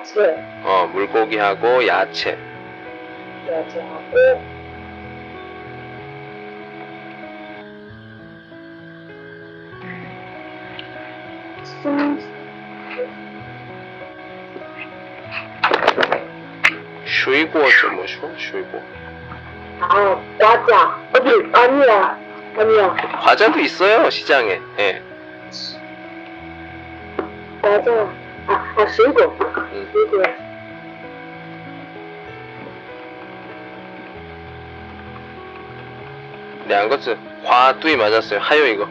야채, 어, 물고기하고 야채. 야채하고 순, 쉬고 좀 뭐, 쉬고 쉬고. 아, 과자. 어디, 아니야. 아니야. 과자도 있어요 시장에. 예. 과자. 아, 아 실고. 이거. 네, 안 갔어요. 과 뚜이 맞았어요. 하요 이거.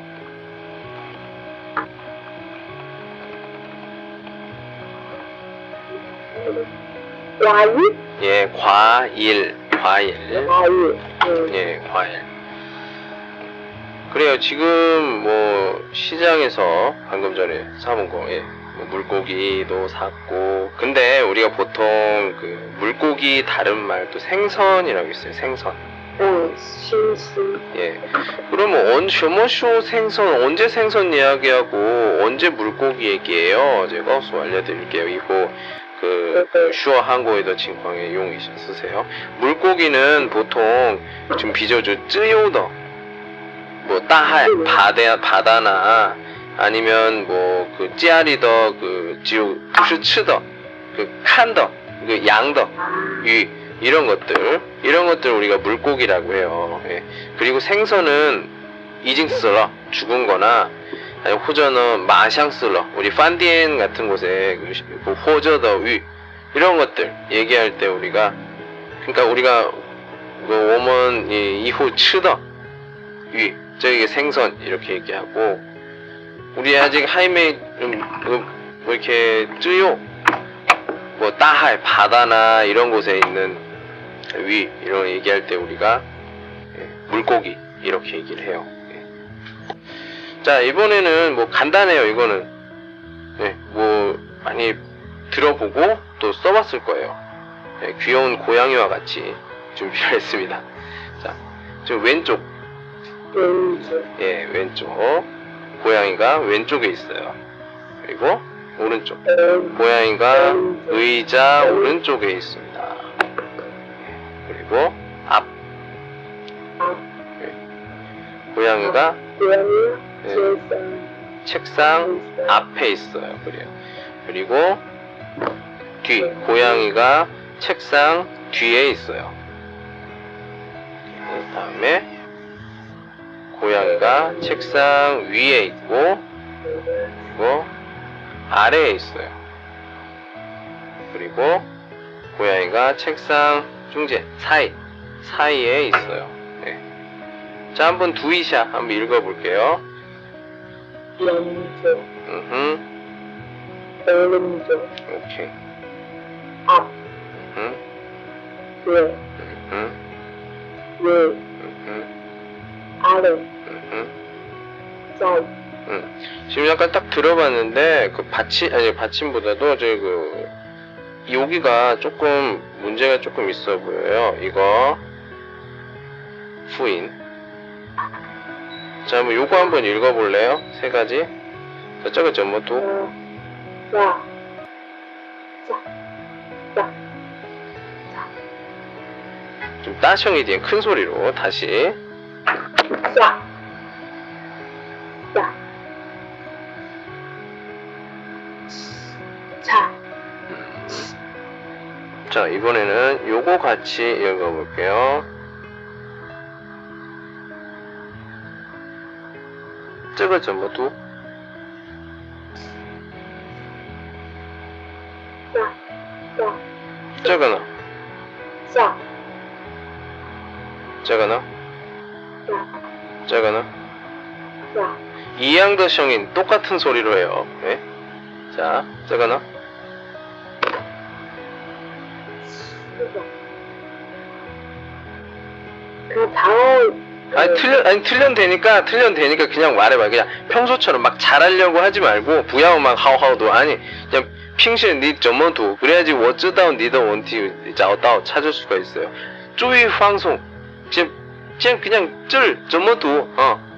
과일? 예, 과일. 과일. 과일. 음. 예, 과일. 그래요. 지금 뭐 시장에서 방금 전에 사본 거. 예. 뭐 물고기도 샀고 근데 우리가 보통 그 물고기 다른 말도 생선이라고 있어요 생선 예. 그러면 언 쇼머쇼 생선 언제 생선 이야기하고 언제 물고기 얘기해요? 제가 어서 알려드릴게요. 이거 그 슈어 한국에도 칭광에 용이셔 쓰세요. 물고기는 보통 지금 비저주 쯔요더 뭐 따할 바다 바다나 아니면 뭐 그 찌아리더 그 지우 푸슈츠더 그 칸더 그 양더 위 이런 것들 이런 것들 우리가 물고기라고 해요. 예. 그리고 생선은 이징스러 죽은거나 아니면 호저는 마샹스러 우리 판디엔 같은 곳에 그, 그 호저더 위 이런 것들 얘기할 때 우리가 그러니까 우리가 그 오먼 이호 츠더 위 저기 생선 이렇게 얘기하고 우리 아직 하이메 음, 음, 뭐 이렇게 쯔요 뭐 따할 바다나 이런 곳에 있는 위 이런 거 얘기할 때 우리가 예, 물고기 이렇게 얘기를 해요. 예. 자 이번에는 뭐 간단해요. 이거는 예, 뭐 많이 들어보고 또 써봤을 거예요. 예, 귀여운 고양이와 같이 준비를 했습니다. 자, 지금 왼쪽 왼쪽. 예 왼쪽 고양이가 왼쪽에 있어요. 그리고 오른쪽 왼- 고양이가 의자 오른쪽에 있습니다. 그리고 앞 앞. 고양이가 책상. 책상 앞에 있어요. 그래요. 그리고 뒤 고양이가 책상 뒤에 있어요. 그 다음에 고양이가 책상 위에 있고 그리고 아래에 있어요. 그리고 고양이가 책상 중재 사이 사이에 있어요. 네. 자 한번 두이샤 한번 읽어볼게요. 오른쪽. 오케이. 앞. 음, 왼. 음, 왼. 음, 아래. 음, 사이. 음. 지금 약간 딱 들어봤는데 그 받침 아니 받침보다도 저그 여기가 조금 문제가 조금 있어 보여요. 이거 후인. 자, 뭐 요거 한번 읽어볼래요? 세 가지. 자, 저거 전부 또 자. 자. 자. 좀 따숑이 된큰 소리로 다시. 자. 자. 자. 자, 이번에는 요거 같이 읽어볼게요. 자. 저거는 자. 저거는 자. 짜가나? 야. 이양더 형인 똑같은 소리로 해요. 예? 자, 짜가나? 그 다음. 아니 틀려 아니 틀려 되니까 틀려 되니까 그냥 말해봐 그냥 평소처럼 막 잘하려고 하지 말고 부야오 막 하오하오도 아니 그냥 핑신 니 점원도 그래야지 워즈다운 니더 원티 자오다오 찾을 수가 있어요. 쪼이 방송 지금 쟤 그냥 쩔 접어도 어.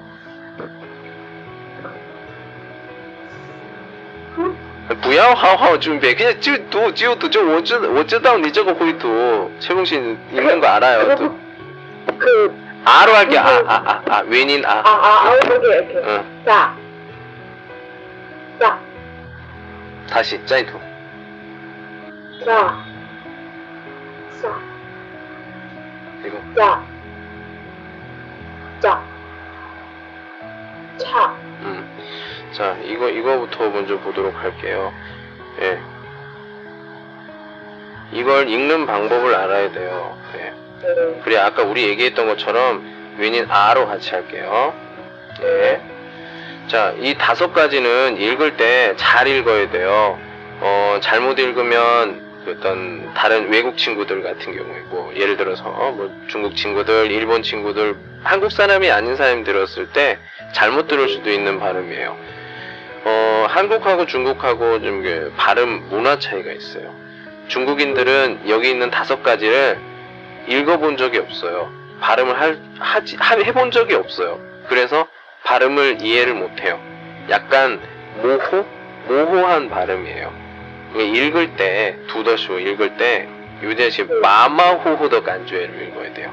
부야 하하 준비 그냥 지도 지도 저 어쩌 어쩌다 니 저거 보이도 최봉신 있는 거 알아요 또. 그, 그 아로 할게 아아아 아, 웬인 아. 아아 아, 아 오케이 아. 아, 오케이. 응. 자. 자. 다시 짜이도. 자. 자. 이거. 자. 차. 음. 자, 이거, 이거부터 먼저 보도록 할게요. 예. 이걸 읽는 방법을 알아야 돼요. 예. 네. 그래, 아까 우리 얘기했던 것처럼 윈인 아로 같이 할게요. 예. 자, 이 다섯 가지는 읽을 때 잘 읽어야 돼요. 어, 잘못 읽으면 그 어떤 다른 외국 친구들 같은 경우에 뭐 예를 들어서 뭐 중국 친구들, 일본 친구들, 한국 사람이 아닌 사람이 들었을 때 잘못 들을 수도 있는 발음이에요. 어, 한국하고 중국하고 좀 그 발음 문화 차이가 있어요. 중국인들은 여기 있는 다섯 가지를 읽어본 적이 없어요. 발음을 할, 하지, 하- 해본 적이 없어요. 그래서 발음을 이해를 못해요. 약간 모호? 모호한 발음이에요. 읽을 때, 두더쇼 읽을 때, 유대시 마마호호더 간주에를 읽어야 돼요.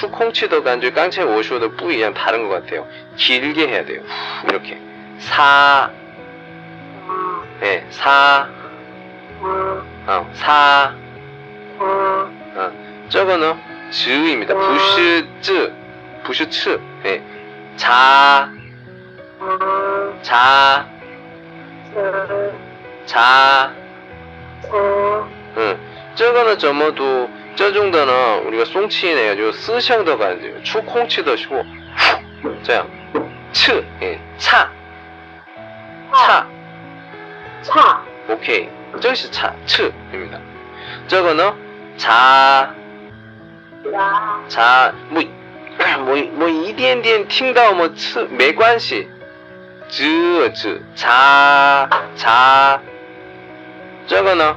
축콩치도 간주 깡체 오쇼도 뿌이랑 다른 것 같아요. 길게 해야 돼요. 이렇게. 사, 예, 네, 사, 어, 사, 어, 저거는 즈입니다. 부슈즈, 부슈츠, 예, 네. 자, 자, 자, 응, 저거는 저뭐도 这种的呢，我这个松气呢，就是思乡的感觉，出空气的时候，这样，刺，哎，差，差，差，OK，这是差，刺，明白？这个呢，茶，茶，没，我我一点点听到么刺没关系，这这茶茶，这个呢？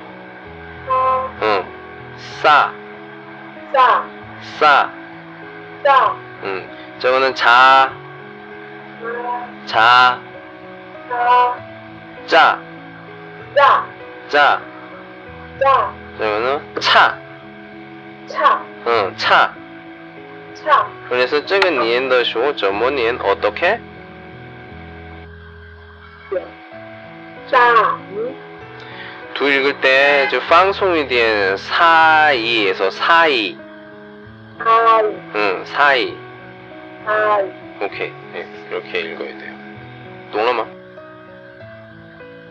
싸, 싸, 싸. 싸, 음, 저거는 자, 자, 자, 자. 자. 자. 자. 자. 저거는 차, 차, 응, 차. 차. 그래서 저거 니엔더 쇼, 저모 니엔 어떻게? 자. 두 읽을 때 저 방송이 된 사이에서 사이, 아이, 응, 사이. 아이, 오케이. 예, 이렇게 읽어야 돼요. 懂了吗?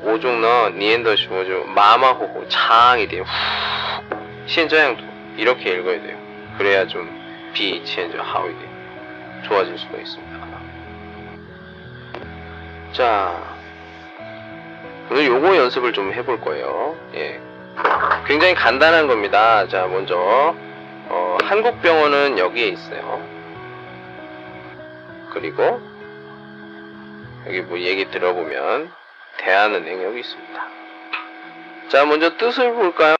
我种呢念的时候就马马虎虎长一点，现这样读 이렇게 읽어야 돼요. 그래야 좀 비以前就好一点, 좋아질 수가 있습니다. 자, 오늘 요거 연습을 좀 해볼 거예요. 예. 굉장히 간단한 겁니다. 자, 먼저 어, 한국 병원은 여기에 있어요. 그리고 여기 뭐 얘기 들어보면 대한은행 여기 있습니다. 자, 먼저 뜻을 볼까요?